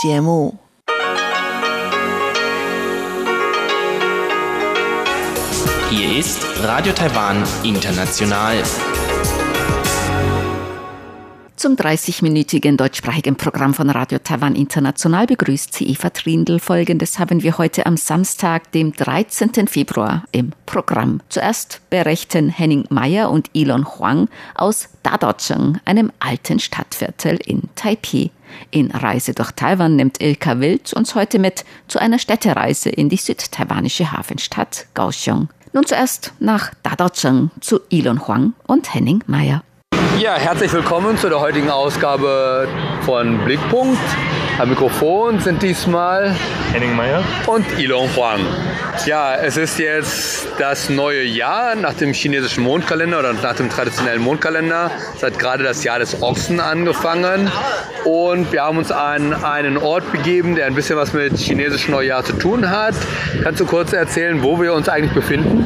节目。Hier ist Radio Taiwan International. Zum 30-minütigen deutschsprachigen Programm von Radio Taiwan International begrüßt sie Eva Trindl. Folgendes haben wir heute am Samstag, dem 13. Februar im Programm. Zuerst berichten Henning Meyer und Elon Huang aus Dadocheng, einem alten Stadtviertel in Taipei. In Reise durch Taiwan nimmt Ilka Wild uns heute mit zu einer Städtereise in die südtaiwanische Hafenstadt Kaohsiung. Nun zuerst nach Dadocheng zu Elon Huang und Henning Meyer. Ja, herzlich willkommen zu der heutigen Ausgabe von Blickpunkt. Am Mikrofon sind diesmal Henning Meyer. und Ilon Huang. Ja, es ist jetzt das neue Jahr nach dem chinesischen Mondkalender oder nach dem traditionellen Mondkalender. Es hat gerade das Jahr des Ochsen angefangen und wir haben uns an einen Ort begeben, der ein bisschen was mit chinesischem Neujahr zu tun hat. Kannst du kurz erzählen, wo wir uns eigentlich befinden?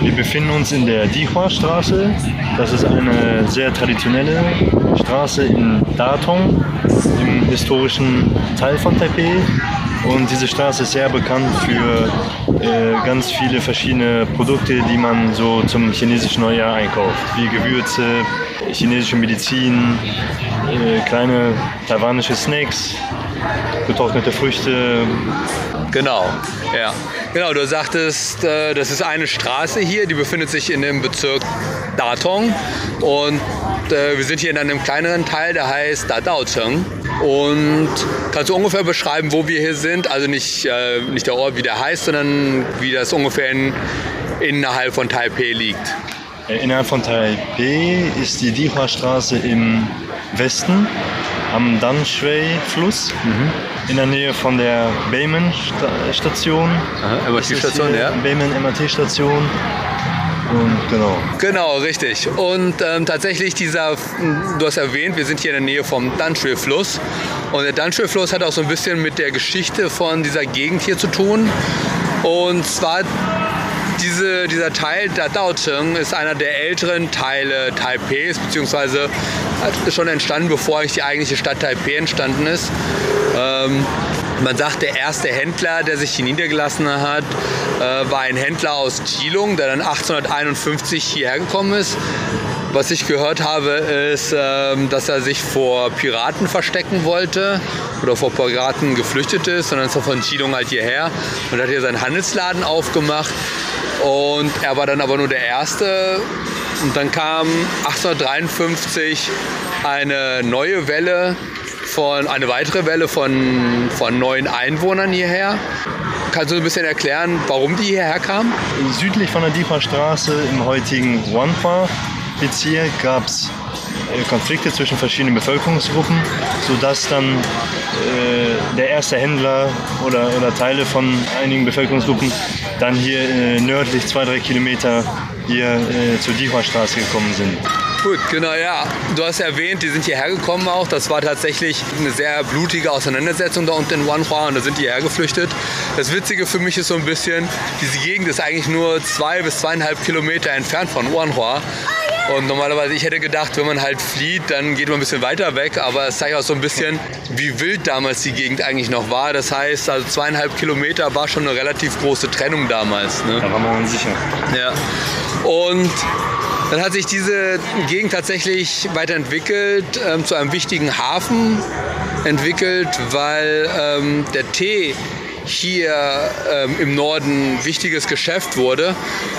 Wir befinden uns in der Dihua-Straße. Das ist eine sehr traditionelle Straße in Datong, im historischen Teil von Taipei. Und diese Straße ist sehr bekannt für äh, ganz viele verschiedene Produkte, die man so zum chinesischen Neujahr einkauft, wie Gewürze, chinesische Medizin, äh, kleine taiwanische Snacks, getrocknete Früchte, Genau, ja. Genau, du sagtest, äh, das ist eine Straße hier, die befindet sich in dem Bezirk Datong. Und äh, wir sind hier in einem kleineren Teil, der heißt Dadaocheng. Und kannst du ungefähr beschreiben, wo wir hier sind? Also nicht, äh, nicht der Ort, wie der heißt, sondern wie das ungefähr in, innerhalb von Taipei liegt. Innerhalb von Taipei ist die Dihua-Straße im Westen am Danshui-Fluss, in der Nähe von der Beimen-Station. MRT-Station, ja. Beimen-MRT-Station. Und genau. Genau, richtig. Und ähm, tatsächlich dieser, du hast erwähnt, wir sind hier in der Nähe vom Danshui-Fluss. Und der Danshui-Fluss hat auch so ein bisschen mit der Geschichte von dieser Gegend hier zu tun. Und zwar diese, dieser Teil der Daocheng ist einer der älteren Teile Taipeis, beziehungsweise ist schon entstanden, bevor eigentlich die eigentliche Stadt Taipei entstanden ist. Ähm, man sagt, der erste Händler, der sich hier niedergelassen hat, äh, war ein Händler aus Chilung, der dann 1851 hierher gekommen ist. Was ich gehört habe, ist, ähm, dass er sich vor Piraten verstecken wollte oder vor Piraten geflüchtet ist. Dann ist er von Chilung halt hierher und hat hier seinen Handelsladen aufgemacht. Und er war dann aber nur der Erste. Und dann kam 1853 eine neue Welle von, eine weitere Welle von, von neuen Einwohnern hierher. Kannst du ein bisschen erklären, warum die hierher kamen? Südlich von der Dihua-Straße im heutigen Wanhua-Bezirk gab es Konflikte zwischen verschiedenen Bevölkerungsgruppen, sodass dann äh, der erste Händler oder, oder Teile von einigen Bevölkerungsgruppen dann hier äh, nördlich zwei, drei Kilometer hier äh, zur Dihua-Straße gekommen sind. Gut, genau, ja. Du hast erwähnt, die sind hierher gekommen auch. Das war tatsächlich eine sehr blutige Auseinandersetzung da unten in Wanhua und da sind die hergeflüchtet. Das Witzige für mich ist so ein bisschen, diese Gegend ist eigentlich nur zwei bis zweieinhalb Kilometer entfernt von Wanhua. Und normalerweise, ich hätte gedacht, wenn man halt flieht, dann geht man ein bisschen weiter weg. Aber es zeigt auch so ein bisschen, wie wild damals die Gegend eigentlich noch war. Das heißt, also zweieinhalb Kilometer war schon eine relativ große Trennung damals. Ne? Da war man unsicher. Ja. Und dann hat sich diese Gegend tatsächlich weiterentwickelt, ähm, zu einem wichtigen Hafen entwickelt, weil ähm, der Tee hier ähm, im Norden wichtiges Geschäft wurde.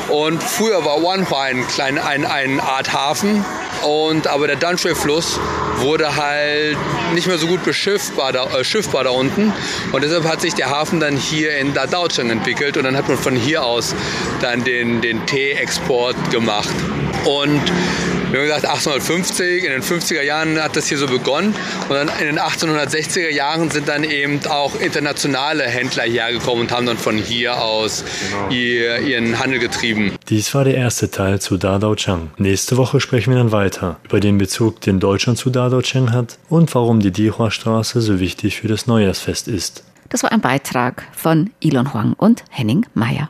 Und früher war Wanhua ein, klein, ein, eine Art Hafen. Und, aber der Danshui-Fluss wurde halt nicht mehr so gut beschiffbar da, äh, schiffbar da unten. Und deshalb hat sich der Hafen dann hier in Dadaocheng entwickelt. Und dann hat man von hier aus dann den, den Tee-Export gemacht. Und wir haben gesagt, 1850, in den 50er Jahren hat das hier so begonnen. Und dann in den 1860er Jahren sind dann eben auch internationale Händler hierher gekommen und haben dann von hier aus ihr, ihren Handel getrieben. Dies war der erste Teil zu Dadaocheng. Nächste Woche sprechen wir dann weiter über den Bezug, den Deutschland zu Dadaocheng hat und warum die Dihua-Straße so wichtig für das Neujahrsfest ist. Das war ein Beitrag von Elon Huang und Henning Meyer.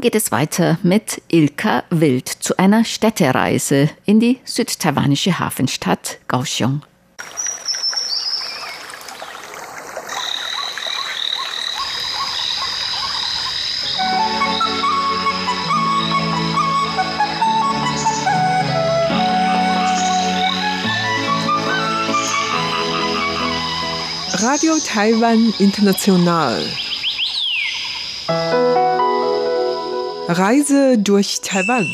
Geht es weiter mit Ilka Wild zu einer Städtereise in die südtaiwanische Hafenstadt Kaohsiung. Radio Taiwan International. Reise durch Taiwan.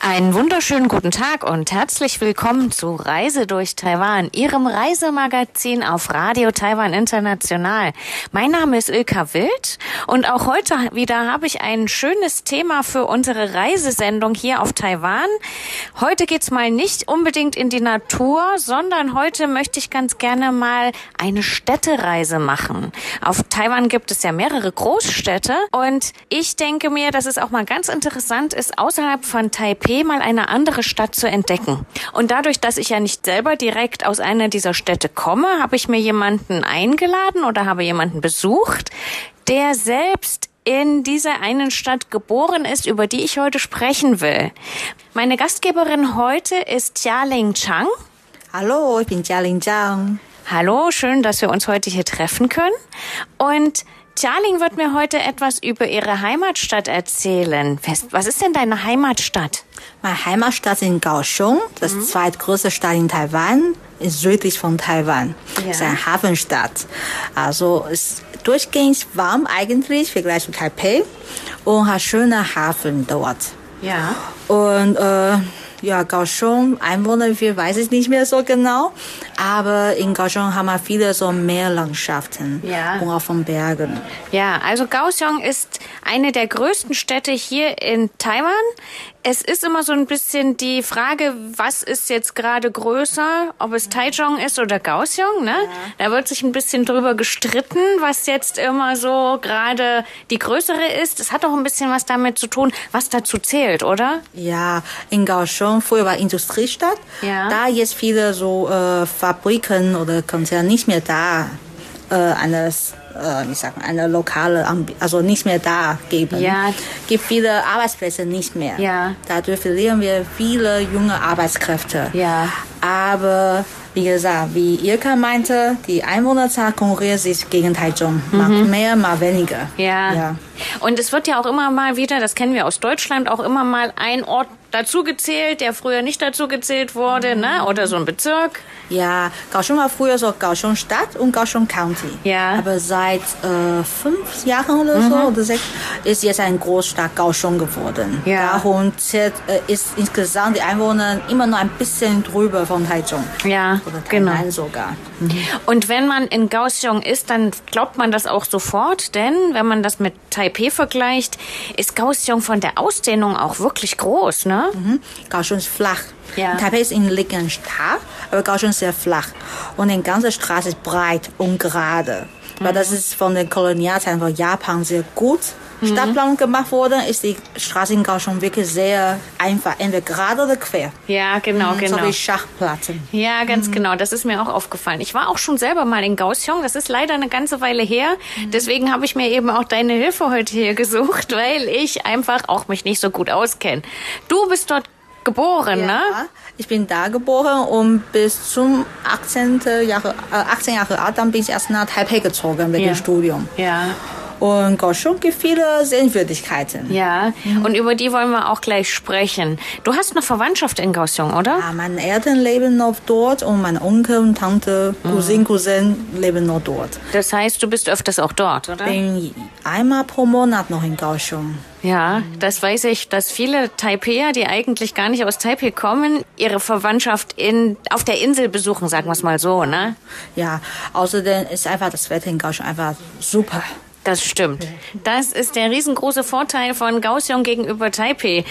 Einen wunderschönen guten Tag und herzlich willkommen zu Reise durch Taiwan, Ihrem Reisemagazin auf Radio Taiwan International. Mein Name ist Ilka Wild und auch heute wieder habe ich ein schönes Thema für unsere Reisesendung hier auf Taiwan. Heute geht's mal nicht unbedingt in die Natur, sondern heute möchte ich ganz gerne mal eine Städtereise machen. Auf Taiwan gibt es ja mehrere Großstädte und ich denke mir, dass es auch mal ganz interessant ist, außerhalb von Taipei mal eine andere Stadt zu entdecken. Und dadurch, dass ich ja nicht selber direkt aus einer dieser Städte komme, habe ich mir jemanden eingeladen oder habe jemanden besucht, der selbst in dieser einen Stadt geboren ist, über die ich heute sprechen will. Meine Gastgeberin heute ist Jialing Chang. Hallo, ich bin Jialing Chang. Hallo, schön, dass wir uns heute hier treffen können. Und Jialing wird mir heute etwas über ihre Heimatstadt erzählen. Was ist denn deine Heimatstadt? Meine Heimatstadt ist in Kaohsiung, das mhm. zweitgrößte Stadt in Taiwan, ist südlich von Taiwan. Ja. Ist eine Hafenstadt. Also ist durchgehend warm eigentlich, vergleich zu Taipei und hat schöne Hafen dort. Ja. Und äh, ja, Kaohsiung, Einwohner, viel weiß ich nicht mehr so genau. Aber in Kaohsiung haben wir viele so Meerlandschaften ja. und auch von Bergen. Ja, also Kaohsiung ist eine der größten Städte hier in Taiwan es ist immer so ein bisschen die Frage, was ist jetzt gerade größer, ob es Taichung ist oder Kaohsiung, ne? Ja. Da wird sich ein bisschen drüber gestritten, was jetzt immer so gerade die größere ist. Es hat auch ein bisschen was damit zu tun, was dazu zählt, oder? Ja, in Kaohsiung früher war Industriestadt. Ja. Da jetzt viele so äh, Fabriken oder Konzerne nicht mehr da. Äh, eines äh, wie sagen, eine lokale, also nicht mehr da geben. Ja. Gibt viele Arbeitsplätze nicht mehr. Ja. Dadurch verlieren wir viele junge Arbeitskräfte. Ja. Aber wie gesagt, wie Ilka meinte, die Einwohnerzahl konkurriert sich gegen Taichung. Mhm. Mal mehr, mal weniger. Ja. ja. Und es wird ja auch immer mal wieder, das kennen wir aus Deutschland, auch immer mal ein Ort dazu gezählt, der früher nicht dazu gezählt wurde, mhm. ne? Oder so ein Bezirk. Ja, Kaohsiung war früher so Kaohsiung Stadt und Kaohsiung County. Ja. Aber seit äh, fünf Jahren oder so mhm. oder sechs ist jetzt ein Großstadt Kaohsiung geworden. Ja. Darum zählt, äh, ist insgesamt die Einwohner immer noch ein bisschen drüber von Taichung. Ja, oder genau. sogar. Mhm. Und wenn man in Kaohsiung ist, dann glaubt man das auch sofort, denn wenn man das mit Taipei vergleicht, ist Kaohsiung von der Ausdehnung auch wirklich groß, ne? Mhm. Kaohsiung ist flach. Ja. Taipei ist in liegenden Stadt, aber Kaohsiung ist sehr flach. Und die ganze Straße ist breit und gerade. Weil das ist von den Kolonialzeiten von Japan sehr gut Stadtplan gemacht wurde, ist die Straße in Kaohsiung wirklich sehr einfach, entweder gerade oder quer. Ja, genau, mhm, genau. So wie Schachplatten. Ja, ganz mhm. genau. Das ist mir auch aufgefallen. Ich war auch schon selber mal in Kaohsiung. Das ist leider eine ganze Weile her. Mhm. Deswegen habe ich mir eben auch deine Hilfe heute hier gesucht, weil ich einfach auch mich nicht so gut auskenne. Du bist dort geboren, ja, ne? Ich bin da geboren und bis zum 18. Jahre, äh, 18 Jahre alt, dann bin ich erst nach Taipei gezogen wegen ja. Studium. Ja. Und gibt viele Sehenswürdigkeiten. Ja, mhm. und über die wollen wir auch gleich sprechen. Du hast noch Verwandtschaft in Kaohsiung, oder? Ja, meine Eltern leben noch dort und mein Onkel und Tante, Cousin, mhm. Cousin leben noch dort. Das heißt, du bist öfters auch dort, oder? Bin einmal pro Monat noch in Kaohsiung. Ja, das weiß ich, dass viele Taipeier, die eigentlich gar nicht aus Taipei kommen, ihre Verwandtschaft in, auf der Insel besuchen, sagen wir es mal so, ne? Ja, außerdem ist einfach das Wetter in Kaohsiung einfach super. Das stimmt. Das ist der riesengroße Vorteil von Kaohsiung gegenüber Taipei.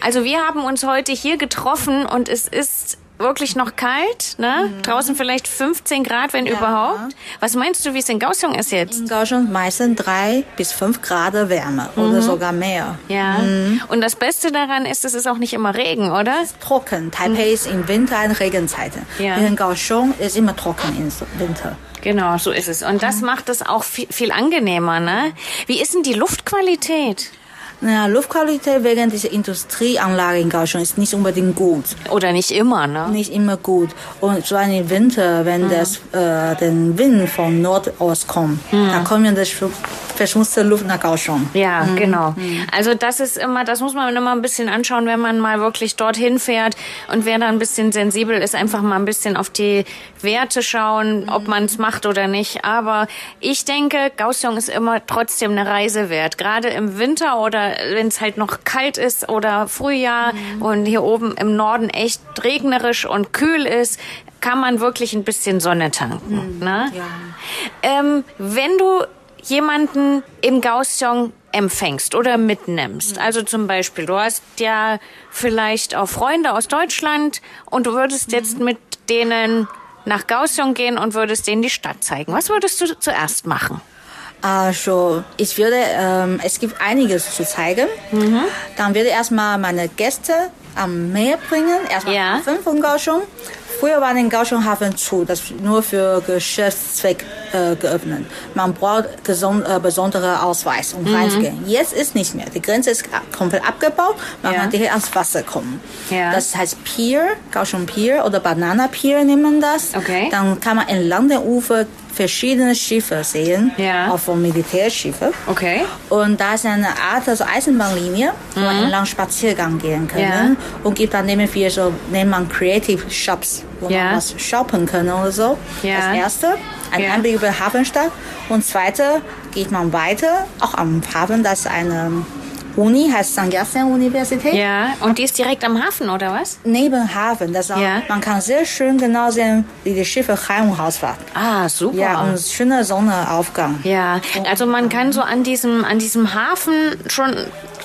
Also wir haben uns heute hier getroffen und es ist wirklich noch kalt, ne? Mhm. Draußen vielleicht 15 Grad, wenn ja. überhaupt. Was meinst du, wie es in Kaohsiung ist jetzt? In Kaohsiung meistens drei bis fünf Grad Wärme mhm. oder sogar mehr. Ja. Mhm. Und das Beste daran ist, es ist auch nicht immer Regen, oder? Es ist trocken. Taipei ist im Winter eine Regenzeit. Ja. In Kaohsiung ist immer trocken im Winter. Genau, so ist es. Und das macht es auch viel, viel angenehmer, ne? Wie ist denn die Luftqualität? Naja, Luftqualität wegen dieser Industrieanlage in Kaohsiung ist nicht unbedingt gut. Oder nicht immer, ne? Nicht immer gut. Und zwar im Winter, wenn mhm. das, äh, der Wind von Nordost kommt, mhm. dann kommen das verschmutzte Luft nach Kaohsiung. Ja, mhm. genau. Mhm. Also das ist immer, das muss man immer ein bisschen anschauen, wenn man mal wirklich dorthin fährt und wer da ein bisschen sensibel ist, einfach mal ein bisschen auf die Werte schauen, ob mhm. man es macht oder nicht. Aber ich denke, Kaohsiung ist immer trotzdem eine Reise wert. Gerade im Winter oder wenn es halt noch kalt ist oder Frühjahr mhm. und hier oben im Norden echt regnerisch und kühl ist, kann man wirklich ein bisschen Sonne tanken. Mhm. Ne? Ja. Ähm, wenn du jemanden in Kaohsiung empfängst oder mitnimmst. Mhm. Also zum Beispiel, du hast ja vielleicht auch Freunde aus Deutschland und du würdest mhm. jetzt mit denen nach Kaohsiung gehen und würdest denen die Stadt zeigen. Was würdest du zuerst machen? Also ich würde, ähm, es gibt einiges zu zeigen. Mhm. Dann würde ich erstmal meine Gäste am Meer bringen, erstmal ja. Hafen von Kaohsiung. Früher war den Kaohsiung Hafen zu, das nur für Geschäftszweck äh, geöffnet. Man braucht gesund, äh, besondere Ausweis, um mhm. reinzugehen. Jetzt ist nicht mehr. Die Grenze ist komplett abgebaut. Man ja. kann direkt ans Wasser kommen. Ja. Das heißt Pier, Kaohsiung Pier oder Banana Pier nehmen das. Okay. Dann kann man entlang der Ufer verschiedene Schiffe sehen, ja. auch von Militärschiffe. Okay. Und da ist eine Art also Eisenbahnlinie, wo mhm. man entlang Spaziergang gehen können. Ja. Und gibt dann neben wir so, nennt man Creative Shops, wo ja. man was shoppen kann oder so. Ja. Das erste, ein ja. Einblick über Hafenstadt. Und zweite, geht man weiter, auch am Hafen, das ist eine Uni heißt St. Yat-sen Universität. Ja, und die ist direkt am Hafen, oder was? Neben Hafen. Das ja. Man kann sehr schön genau sehen, wie die Schiffe heim und raus fahren. Ah, super. Ja, und schöner Sonnenaufgang. Ja, also man kann so an diesem, an diesem Hafen schon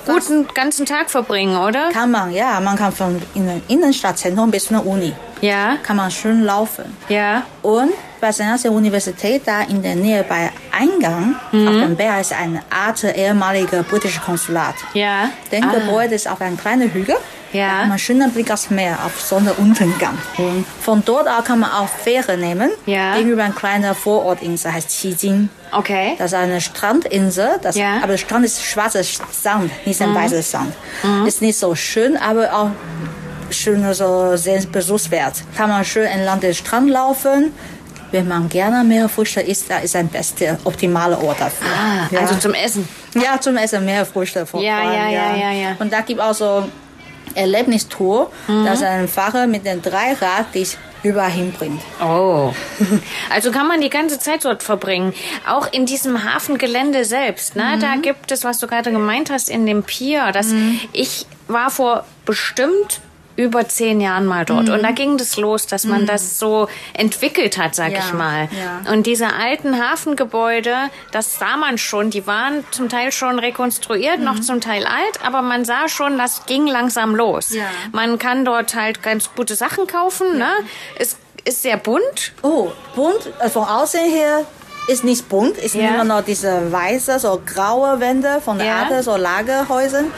gut einen ganzen Tag verbringen, oder? Kann man, ja. Man kann von in Innenstadtzentrum bis zur Uni. Ja. Kann man schön laufen. Ja. Und bei der Universität, da in der Nähe bei Eingang mhm. auf dem Berg ist eine Art ehemalige britische Konsulat. Ja. Das ah. Gebäude ist auf einem kleinen Hügel. Ja. Da man schönen Blick aufs Meer, auf Sonnenuntergang. Und von dort aus kann man auch Fähre nehmen. Ja. Gegenüber einer kleinen Vorortinsel, heißt Qijing. Okay. Das ist eine Strandinsel, das, ja. aber der Strand ist schwarzer Sand, nicht ein mhm. weißer Sand. Mhm. Ist nicht so schön, aber auch schön, also sehr besuchswert. Kann man schön entlang des Strand laufen, wenn man gerne Meeresfrüchte isst, da ist ein bester, optimaler Ort dafür. Ah, ja. also zum Essen. Ja, zum Essen Meeresfrüchte. Ja, ja, ja, ja, ja. Und da gibt es auch so Erlebnistour, mhm. dass ein Fahrer mit dem Dreirad dich überall hinbringt. Oh. Also kann man die ganze Zeit dort verbringen. Auch in diesem Hafengelände selbst. Ne? Mhm. Da gibt es, was du gerade gemeint hast, in dem Pier. Das, mhm. Ich war vor bestimmt über zehn Jahren mal dort. Mhm. Und da ging das los, dass man mhm. das so entwickelt hat, sag ja, ich mal. Ja. Und diese alten Hafengebäude, das sah man schon. Die waren zum Teil schon rekonstruiert, mhm. noch zum Teil alt, aber man sah schon, das ging langsam los. Ja. Man kann dort halt ganz gute Sachen kaufen. Ne? Es ist sehr bunt. Oh, bunt. Also von außen her ist nicht bunt, ist ja. immer noch diese weiße, so graue Wände von der ja. Art, so Lagerhäusern.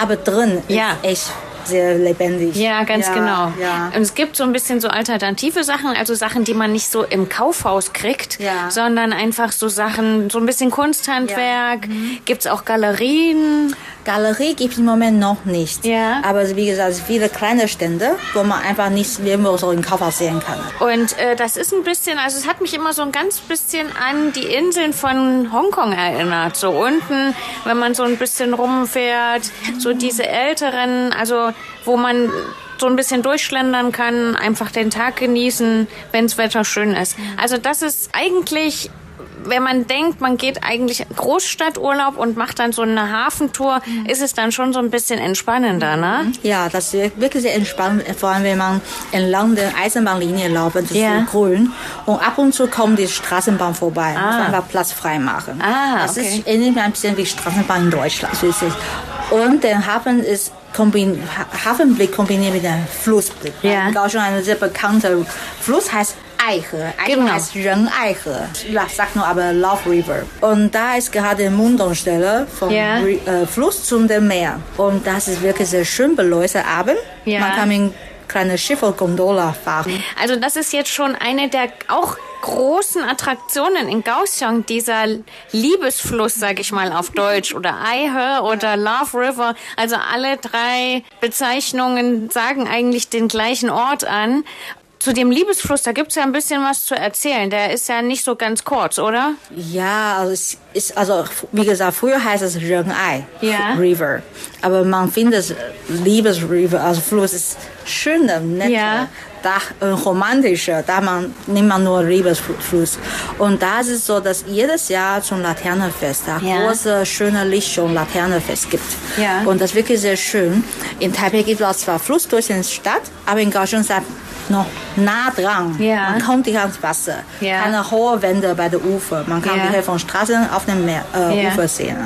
Aber drin ja. ist echt sehr lebendig. Ja, ganz ja, genau. Ja. Und es gibt so ein bisschen so alternative Sachen, also Sachen, die man nicht so im Kaufhaus kriegt, ja. sondern einfach so Sachen, so ein bisschen Kunsthandwerk. Mhm. Gibt es auch Galerien? Galerie gibt es im Moment noch nicht. Ja. Aber wie gesagt, viele kleine Stände, wo man einfach nicht irgendwo so im Kaufhaus sehen kann. Und äh, das ist ein bisschen, also es hat mich immer so ein ganz bisschen an die Inseln von Hongkong erinnert. So unten, wenn man so ein bisschen rumfährt, so diese älteren, also wo man so ein bisschen durchschlendern kann, einfach den Tag genießen, wenn das Wetter schön ist. Also das ist eigentlich wenn man denkt, man geht eigentlich Großstadturlaub und macht dann so eine Hafentour, mhm. ist es dann schon so ein bisschen entspannender, ne? Ja, das ist wirklich sehr entspannend, vor allem wenn man entlang der Eisenbahnlinie läuft, das ja. ist grün. Und ab und zu kommt die Straßenbahn vorbei, ah. muss man einfach Platz frei machen. Ah, das okay. ist ähnlich ein bisschen wie Straßenbahn in Deutschland. Und der Hafen ist kombin Hafenblick kombiniert mit dem Flussblick. Ja. In Kaohsiung ein sehr bekannter Fluss heißt Eihe. Eihe Genau. heißt sagt nur aber Love River. Und da ist gerade die Mundungsstelle vom. Ri- äh, Fluss zum Meer. Und das ist wirklich sehr schön beleuchtet abend. Ja. Man kann mit kleine Schiffe Gondola fahren. Also das ist jetzt schon eine der auch großen Attraktionen in Kaohsiung, dieser Liebesfluss, sag ich mal auf Deutsch, oder Aihe oder Love River. Also alle drei Bezeichnungen sagen eigentlich den gleichen Ort an. Zu dem Liebesfluss, da gibt's ja ein bisschen was zu erzählen. Der ist ja nicht so ganz kurz, oder? Ja, also es ist also wie gesagt, früher heißt es Renai Ja. River, aber man findet Liebes River, also Fluss ist schöner, netter, Ja. da äh, romantischer, da man nimmt man nur Liebesfluss. Und da ist es so, dass jedes Jahr zum Laternenfest da Ja. große schöne Lichtshow Laternenfest gibt. Ja. Und das ist wirklich sehr schön. In Taipei gibt es zwar Fluss durch die Stadt, aber in Kaohsiung das noch nah dran. Ja. Man kommt direkt ans Wasser. Ja. Keine hohe Wände bei der Ufer. Man kann Ja. direkt von Straßen auf dem Meer, äh. Ufer sehen.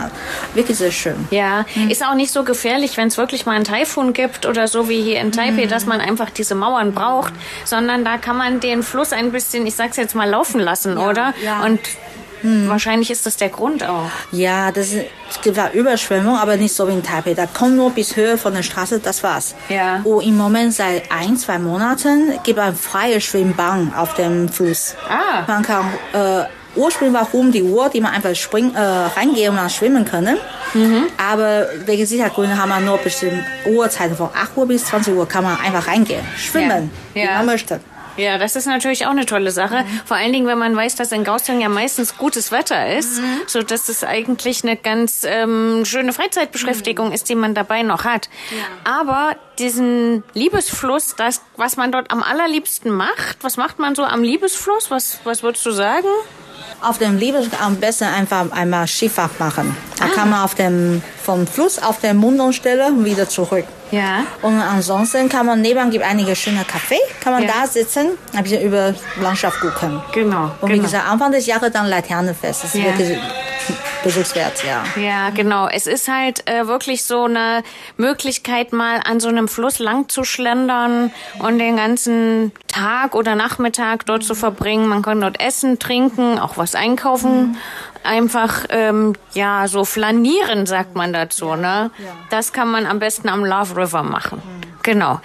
Wirklich sehr schön. Ja, ist auch nicht so gefährlich, wenn es wirklich mal einen Taifun gibt oder so wie hier in Taipei, dass man einfach diese Mauern braucht, sondern da kann man den Fluss ein bisschen, ich sag's jetzt mal, laufen lassen, oder? ja. Und wahrscheinlich ist das der Grund auch. Ja, das ist, es gibt da Überschwemmung, aber nicht so wie in Taipei. Da kommt nur bis Höhe von der Straße, das war's. Ja. Und im Moment seit ein, zwei Monaten gibt es eine freie Schwimmbahn auf dem Fluss. Ah. Man kann, äh, ursprünglich war um die Uhr, die man einfach springen, äh, reingehen und dann schwimmen können. Mhm. Aber wegen Sicherheitsgründen haben wir nur bestimmte Uhrzeiten von 8 Uhr bis 20 Uhr kann man einfach reingehen, schwimmen, Ja. wie Ja. man möchte. Ja, das ist natürlich auch eine tolle Sache. Vor allen Dingen, wenn man weiß, dass in Kaohsiung ja meistens gutes Wetter ist, so dass es eigentlich eine ganz ähm, schöne Freizeitbeschäftigung ist, die man dabei noch hat. Aber diesen Liebesfluss, das, was man dort am allerliebsten macht, was macht man so am Liebesfluss? Was, was würdest du sagen? Auf dem Liebes am besten einfach einmal Skifahrt machen. Da Ah. kann man auf dem, vom Fluss auf der Mundungsstelle und wieder zurück. Ja. Und ansonsten kann man nebenan gibt einige schöne Café, kann man Ja. da sitzen, ein bisschen über Landschaft gucken. Genau. Und wie genau. gesagt, Anfang des Jahres dann Laternenfest. Das ist Ja. wirklich besuchswert, ja. Ja, genau. Es ist halt äh, wirklich so eine Möglichkeit, mal an so einem Fluss lang zu schlendern und den ganzen Tag oder Nachmittag dort zu verbringen. Man kann dort essen, trinken, auch was einkaufen. Einfach, ähm, ja, so flanieren, sagt man dazu, ne? Das kann man am besten am Love River machen. Genau.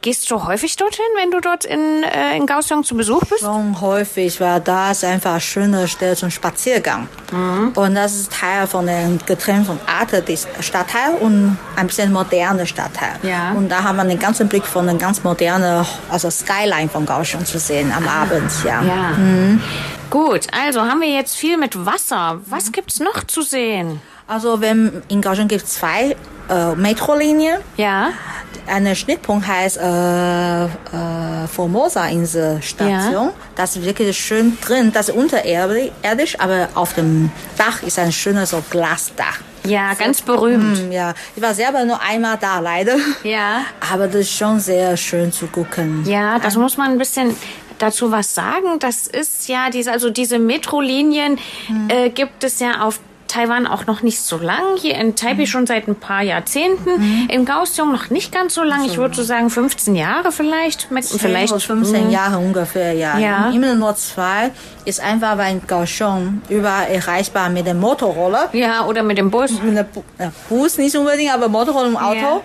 Gehst du häufig dorthin, wenn du dort in, äh, in Kaohsiung zu Besuch bist? Schon häufig, weil da ist einfach eine schöne Stelle zum Spaziergang. Mhm. Und das ist Teil von den Getrennt von Arte des Stadtteil und ein bisschen moderne Stadtteil. Ja. Und da haben wir den ganzen Blick von den ganz modernen, also Skyline von Kaohsiung zu sehen am Abend, ja. Ah. Ja. Gut, also haben wir jetzt viel mit Wasser. Was gibt's noch zu sehen? Also wenn in Kaohsiung gibt es zwei äh, Metrolinien. Ja. Eine Schnittpunkt heißt äh, äh, Formosa-Insel-Station. Ja. Das ist wirklich schön drin. Das ist unterirdisch, aber auf dem Dach ist ein schönes so Glasdach. Ja, ganz berühmt. Hm, Ja, ich war selber nur einmal da, leider. Ja. Aber das ist schon sehr schön zu gucken. Ja, das muss man ein bisschen dazu was sagen. Das ist ja diese, also diese Metrolinien äh, gibt es ja auf Taiwan auch noch nicht so lang. Hier in Taipei schon seit ein paar Jahrzehnten. In Kaohsiung noch nicht ganz so lang. Ich würde so sagen 15 Jahre vielleicht. Mit- Vielleicht Vielleicht 15 Jahre ungefähr, ja. Ja. Immer nur zwei ist einfach, weil in Kaohsiung überall erreichbar mit dem Motorroller. Ja, oder mit dem Bus. mit Bu ja, Bus nicht unbedingt, aber Motorroller und Auto. Ja.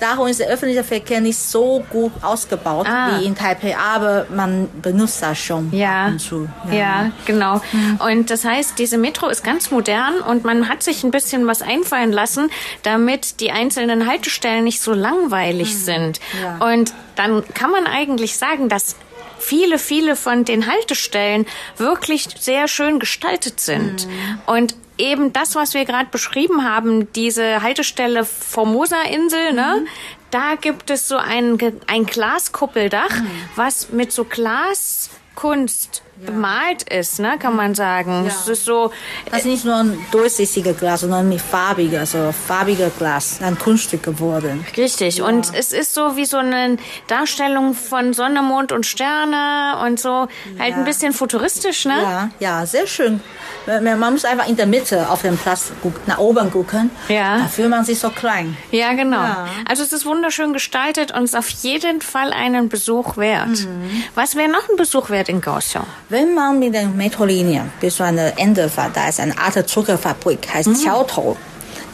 Darum ist der öffentliche Verkehr nicht so gut ausgebaut Ah. wie in Taipei, aber man benutzt das schon Ja, ab und zu. ja, genau. Und das heißt, diese Metro ist ganz modern und man hat sich ein bisschen was einfallen lassen, damit die einzelnen Haltestellen nicht so langweilig sind. Ja. Und dann kann man eigentlich sagen, dass viele, viele von den Haltestellen wirklich sehr schön gestaltet sind. Und eben das, was wir gerade beschrieben haben, diese Haltestelle Formosa-Insel, ne? Da gibt es so ein, ein Glaskuppeldach, was mit so Glas Bemalt ist, ne, kann man sagen. Es ist so, Das ist nicht nur ein durchsichtiges Glas, sondern mit farbiger, also farbiger Glas, ein Kunststück geworden. Richtig. Und es ist so wie so eine Darstellung von Sonne, Mond und Sterne und so halt ein bisschen futuristisch, ne? Ja, ja, sehr schön. Man muss einfach in der Mitte auf dem Platz gucken, nach oben gucken. Ja. Da fühlt man sich so klein. Ja, genau. Ja. Also es ist wunderschön gestaltet und ist auf jeden Fall einen Besuch wert. Was wäre noch ein Besuch wert in Kaohsiung? Wenn man mit der Metrolinie bis zu einem Ende fährt, da ist eine Art Zuckerfabrik, heißt mhm.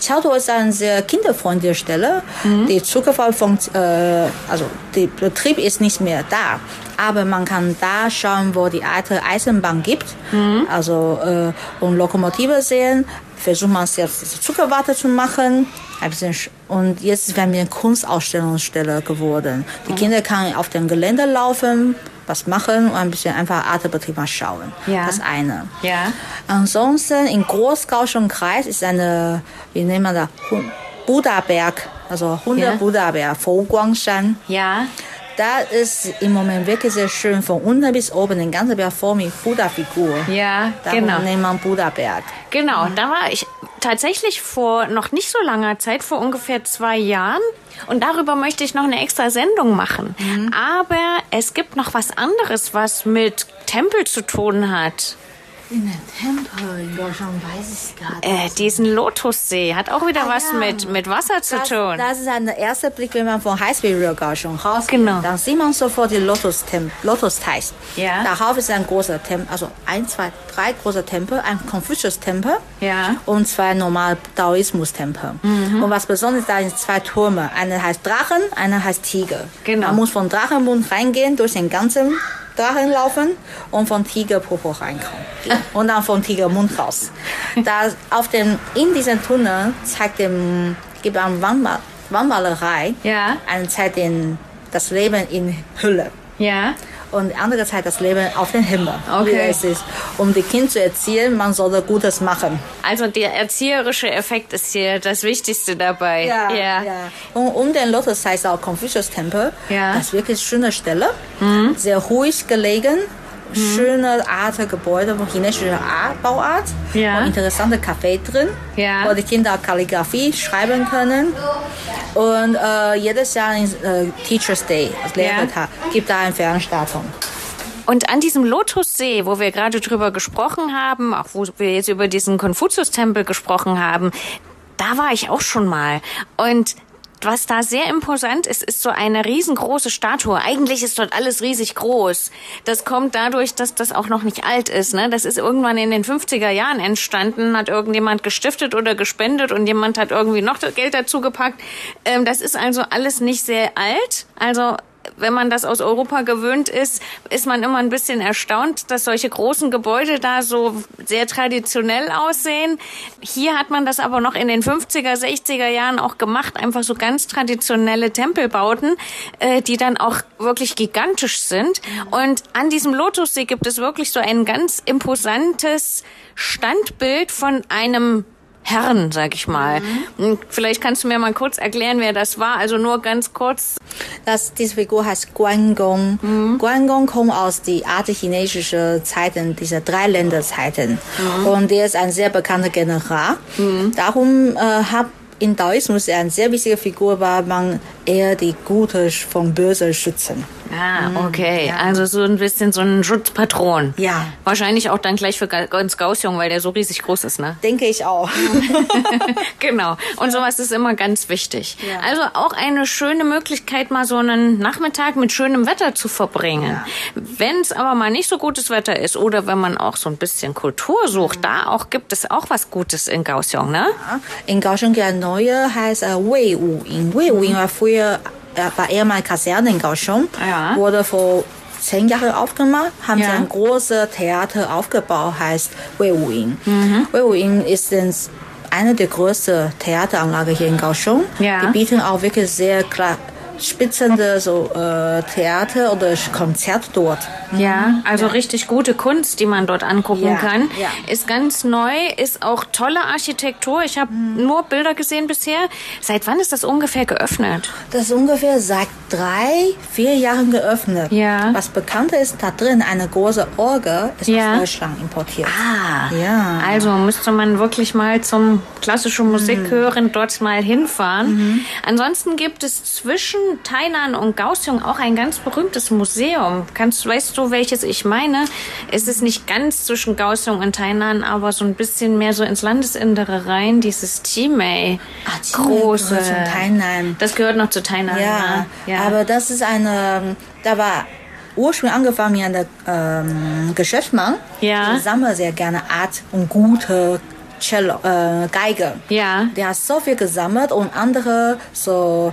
Qiaotou ist eine sehr kinderfreundliche Stelle. Die Zuckerfabrik, äh, also der Betrieb ist nicht mehr da. Aber man kann da schauen, wo die alte Eisenbahn gibt. Also äh, und Lokomotive sehen. Versucht man diese Zuckerwatte zu machen. Und jetzt ist wir eine Kunstausstellungsstelle geworden. Die Kinder können auf dem Gelände laufen, was machen und ein bisschen einfach Artebetrieb mal schauen. Ja. Das eine. Ja. Ansonsten in Großgauschung-Kreis ist eine, wie nennt man das, Buddha-Berg, also 100 Ja. Buddha-Berg, Foguangshan. Ja. Da ist im Moment wirklich sehr schön, von unten bis oben, den ganzen Berg voll mit Buddha-Figur. Ja, Darum genau. nennt man Buddha-Berg. Genau, da war ich tatsächlich vor noch nicht so langer Zeit, vor ungefähr zwei Jahren. Und darüber möchte ich noch eine extra Sendung machen. Aber es gibt noch was anderes, was mit Tempel zu tun hat. In den Tempel in Deutschland weiß ich gar Äh, diesen Lotussee hat auch wieder was ja. mit, mit Wasser zu Das, tun. das ist ein erster Blick, wenn man von Highspeed Rail Kaohsiung rausgeht. Genau. Dann sieht man sofort die Lotus Tem Lotus Teich. Ja. Darauf ist ein großer Tempel, also ein, zwei, drei große Tempel, ein Konfuzius-Tempel Ja. und zwei normal Taoismus-Tempel. Und was besonders da sind zwei Türme. Einer heißt Drachen, einer heißt Tiger. Genau. Man muss von Drachenmund reingehen, durch den ganzen Drachen laufen und von Tigerpopo reinkommen. und dann von Tigermund raus. Da auf dem, in diesem Tunnel zeigt dem, gibt eine Wandma Wandmalerei, Ja. Zeit den, das Leben in Hülle. Ja. Und andere Zeit das Leben auf den Himmel. Okay. Wie es ist. Um die Kinder zu erzielen, man sollte Gutes machen. Also der erzieherische Effekt ist hier das Wichtigste dabei. ja. Und um den Lotus heißt auch Confucius-Tempel. Ja. Mhm. Das ist wirklich eine schöne Stelle. Sehr ruhig gelegen. Schöne Art Gebäude von chinesischer Art, Bauart. Ja. Und interessante Café drin, Ja. wo die Kinder Kalligrafie schreiben können. Und äh, jedes Jahr ist äh, Teachers Day, als Lehrertag, gibt da eine Veranstaltung. Und an diesem Lotussee, wo wir gerade drüber gesprochen haben, auch wo wir jetzt über diesen Konfuzius-Tempel gesprochen haben, da war ich auch schon mal. Und was da sehr imposant ist, ist so eine riesengroße Statue. Eigentlich ist dort alles riesig groß. Das kommt dadurch, dass das auch noch nicht alt ist. Ne? Das ist irgendwann in den 50er Jahren entstanden, hat irgendjemand gestiftet oder gespendet und jemand hat irgendwie noch Geld dazu gepackt. Ähm, das ist also alles nicht sehr alt. Also wenn man das aus Europa gewöhnt ist, ist man immer ein bisschen erstaunt, dass solche großen Gebäude da so sehr traditionell aussehen. Hier hat man das aber noch in den 50er, 60er Jahren auch gemacht, einfach so ganz traditionelle Tempelbauten, äh, die dann auch wirklich gigantisch sind. Und an diesem Lotussee gibt es wirklich so ein ganz imposantes Standbild von einem Herren, sag ich mal. Und Vielleicht kannst du mir mal kurz erklären, wer das war. Also nur ganz kurz. Das, diese Figur heißt Guangong. Guangong kommt aus die alte chinesische Zeiten, diese drei Länderzeiten. Und er ist ein sehr bekannter General. Darum äh, hat in Taoismus er eine sehr wichtige Figur, weil man eher die Gute vom Böse schützen. Ah, okay. Also so ein bisschen so ein Schutzpatron. Ja. Wahrscheinlich auch dann gleich für Ga- ganz Gaussiong, weil der so riesig groß ist, ne? Denke ich auch. genau. Und sowas ist immer ganz wichtig. Also auch eine schöne Möglichkeit, mal so einen Nachmittag mit schönem Wetter zu verbringen. Wenn es aber mal nicht so gutes Wetter ist oder wenn man auch so ein bisschen Kultur sucht, da auch gibt es auch was Gutes in Gaussiong, ne? In es eine neue, heißt äh, Wei Wu Yin. Wei Wu Yin war früher äh, war ehemalige Kaserne in Kaohsiung. Ja. Wurde vor zehn Jahren aufgemacht, haben Ja. sie ein großes Theater aufgebaut, heißt Wei Wu Yin. Mhm. Wei Wu Yin ist eine der größten Theateranlagen hier in Kaohsiung. Ja. Die bieten auch wirklich sehr klar spitzende so, äh, Theater oder Konzert dort. Ja, also richtig gute Kunst, die man dort angucken Ja, kann. ja. Ist ganz neu, ist auch tolle Architektur. Ich habe Mhm. nur Bilder gesehen bisher. Seit wann ist das ungefähr geöffnet? Das ist ungefähr seit drei, vier Jahren geöffnet. Ja. Was bekannt ist, da drin eine große Orgel ist Ja. aus Deutschland importiert. Ah, Ja. Also müsste man wirklich mal zum klassischen Musik Mhm. hören, dort mal hinfahren. Ansonsten gibt es zwischen Tainan und Kaohsiung auch ein ganz berühmtes Museum. Kannst, weißt du, welches ich meine? Es ist nicht ganz zwischen Kaohsiung und Tainan, aber so ein bisschen mehr so ins Landesinnere rein. Dieses Chimay. Ah, große. Tainan. Das gehört noch zu Tainan. Ja, ja. aber das ist eine, da war ursprünglich angefangen mit einem ähm, Geschäftsmann. Ja. Der sammelt sehr gerne Art und gute Cello, äh, Geige. Ja. Der hat so viel gesammelt und andere so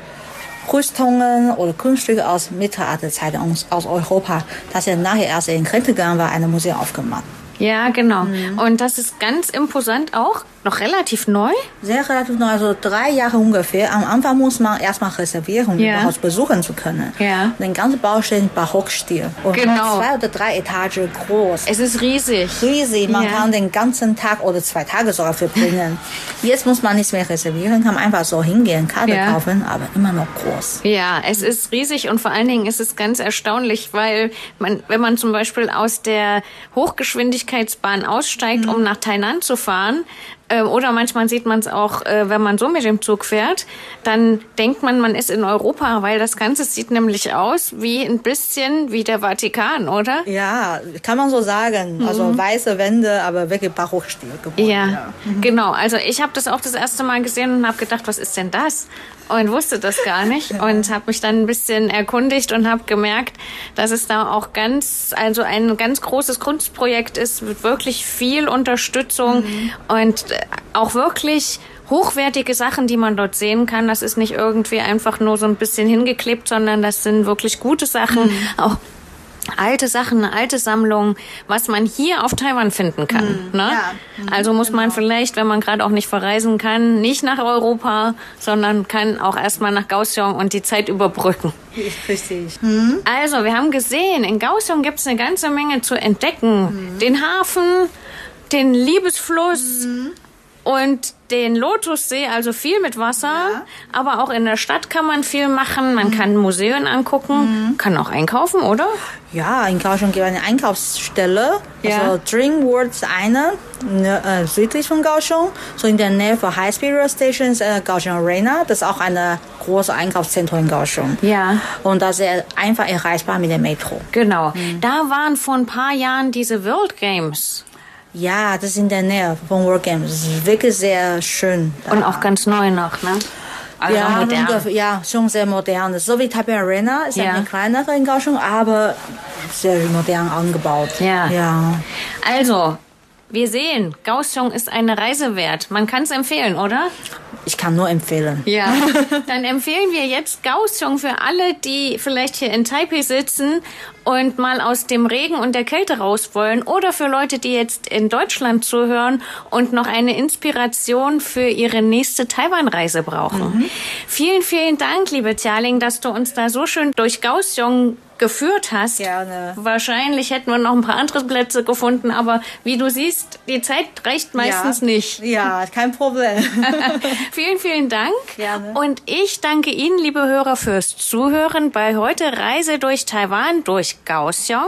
Rüstungen oder Kunststücke aus Mittelalterzeiten aus, aus Europa, dass er nachher erst in Rente gegangen war, ein Museum aufgemacht. ja, genau. Mhm. Und das ist ganz imposant auch. Noch relativ neu. Sehr relativ neu, also drei Jahre ungefähr. Am Anfang muss man erstmal reservieren, um Ja. überhaupt besuchen zu können. Ja. Den ganzen Bau steht im Barockstil. Und Genau. zwei oder drei Etagen groß. Es ist riesig. riesig. Man Ja. kann den ganzen Tag oder zwei Tage sogar verbringen. Jetzt muss man nichts mehr reservieren, kann einfach so hingehen, Karte Ja. kaufen, aber immer noch groß. Ja, es ist riesig und vor allen Dingen ist es ganz erstaunlich, weil man, wenn man zum Beispiel aus der Hochgeschwindigkeitsbahn aussteigt, um nach Tainan zu fahren, oder manchmal sieht man es auch, äh, wenn man so mit dem Zug fährt, dann denkt man, man ist in Europa, weil das Ganze sieht nämlich aus wie ein bisschen wie der Vatikan, oder? Ja, kann man so sagen. Also weiße Wände, aber wirklich Barockstil gebaut. Ja, genau. Also ich habe das auch das erste Mal gesehen und habe gedacht, was ist denn das? Und wusste das gar nicht und habe mich dann ein bisschen erkundigt und habe gemerkt, dass es da auch ganz, also ein ganz großes Kunstprojekt ist mit wirklich viel Unterstützung und äh, auch wirklich hochwertige Sachen, die man dort sehen kann. Das ist nicht irgendwie einfach nur so ein bisschen hingeklebt, sondern das sind wirklich gute Sachen. Auch alte Sachen, eine alte Sammlung, was man hier auf Taiwan finden kann. Ne? Ja. Also muss man vielleicht, wenn man gerade auch nicht verreisen kann, nicht nach Europa, sondern kann auch erstmal nach Kaohsiung und die Zeit überbrücken. Richtig. Also, wir haben gesehen, in Kaohsiung gibt es eine ganze Menge zu entdecken. Den Hafen, den Liebesfluss und den Lotussee, also viel mit Wasser. Aber auch in der Stadt kann man viel machen. Man kann Museen angucken, kann auch einkaufen, oder? Ja, in Kaohsiung gibt es eine Einkaufsstelle. Ja. Also Dream World ist eine, ne, äh, südlich von Kaohsiung. So in der Nähe von High Speed Rail Station ist äh, Kaohsiung Arena. Das ist auch eine große Einkaufszentrum in Kaohsiung. Ja. Und das ist einfach erreichbar mit der Metro. Genau. Da waren vor ein paar Jahren diese World Games. Ja, das ist in der Nähe von World Games. Das ist wirklich sehr schön. da. Und auch ganz neu noch, ne? Also ja, modern. ja, schon sehr modern. So wie Taipei Arena ist Ja. eine kleinere in Kaohsiung, aber sehr modern angebaut. Ja. ja. Also, wir sehen, Kaohsiung ist eine Reise wert. Man kann es empfehlen, oder? Ich kann nur empfehlen. Ja. Dann empfehlen wir jetzt Kaohsiung für alle, die vielleicht hier in Taipei sitzen und mal aus dem Regen und der Kälte raus wollen oder für Leute, die jetzt in Deutschland zuhören und noch eine Inspiration für ihre nächste Taiwan-Reise brauchen. Vielen, vielen Dank, liebe Tialing, dass du uns da so schön durch Kaohsiung geführt hast. Gerne. Wahrscheinlich hätten wir noch ein paar andere Plätze gefunden, aber wie du siehst, die Zeit reicht meistens ja. nicht. Ja, kein Problem. vielen, vielen Dank. Gerne. Und ich danke Ihnen, liebe Hörer, fürs Zuhören bei heute Reise durch Taiwan durch Kaohsiung.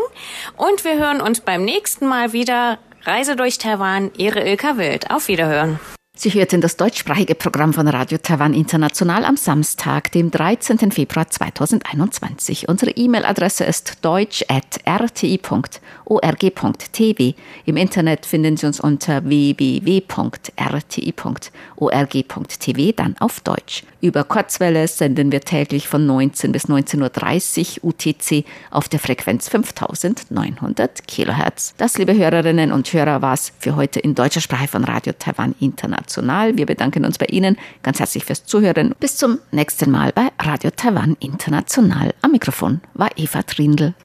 Und wir hören uns beim nächsten Mal wieder. Reise durch Taiwan, Ihre Ilka Wild. Auf Wiederhören. Sie hörten das deutschsprachige Programm von Radio Taiwan International am Samstag, dem 13. Februar 2021. Unsere E-Mail-Adresse ist deutsch.rti.org.tv. Im Internet finden Sie uns unter www.rti.org.tv, dann auf Deutsch. Über Kurzwelle senden wir täglich von 19 bis 19.30 Uhr UTC auf der Frequenz 5900 Kilohertz. Das, liebe Hörerinnen und Hörer, war's für heute in deutscher Sprache von Radio Taiwan International. Wir bedanken uns bei Ihnen ganz herzlich fürs Zuhören. Bis zum nächsten Mal bei Radio Taiwan International. Am Mikrofon war Eva Trindl.